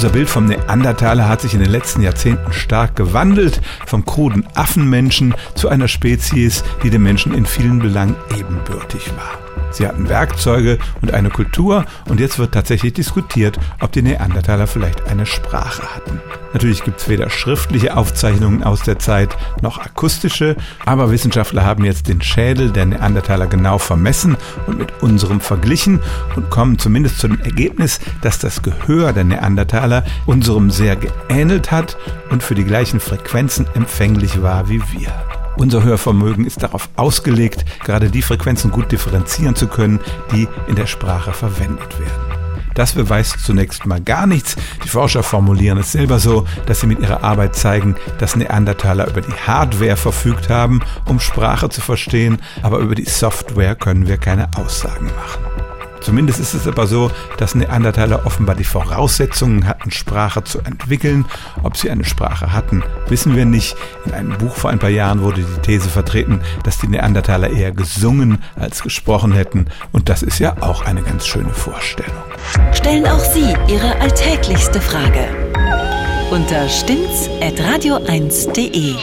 Unser Bild vom Neandertaler hat sich in den letzten Jahrzehnten stark gewandelt, vom kruden Affenmenschen zu einer Spezies, die dem Menschen in vielen Belangen ebenbürtig war. Sie hatten Werkzeuge und eine Kultur und jetzt wird tatsächlich diskutiert, ob die Neandertaler vielleicht eine Sprache hatten. Natürlich gibt es weder schriftliche Aufzeichnungen aus der Zeit noch akustische, aber Wissenschaftler haben jetzt den Schädel der Neandertaler genau vermessen und mit unserem verglichen und kommen zumindest zu dem Ergebnis, dass das Gehör der Neandertaler unserem sehr geähnelt hat und für die gleichen Frequenzen empfänglich war wie wir. Unser Hörvermögen ist darauf ausgelegt, gerade die Frequenzen gut differenzieren zu können, die in der Sprache verwendet werden. Das beweist zunächst mal gar nichts. Die Forscher formulieren es selber so, dass sie mit ihrer Arbeit zeigen, dass Neandertaler über die Hardware verfügt haben, um Sprache zu verstehen, aber über die Software können wir keine Aussagen machen. Zumindest ist es aber so, dass Neandertaler offenbar die Voraussetzungen hatten, Sprache zu entwickeln. Ob sie eine Sprache hatten, wissen wir nicht. In einem Buch vor ein paar Jahren wurde die These vertreten, dass die Neandertaler eher gesungen als gesprochen hätten. Und das ist ja auch eine ganz schöne Vorstellung. Stellen auch Sie Ihre alltäglichste Frage unter stimmtz.radio1.de.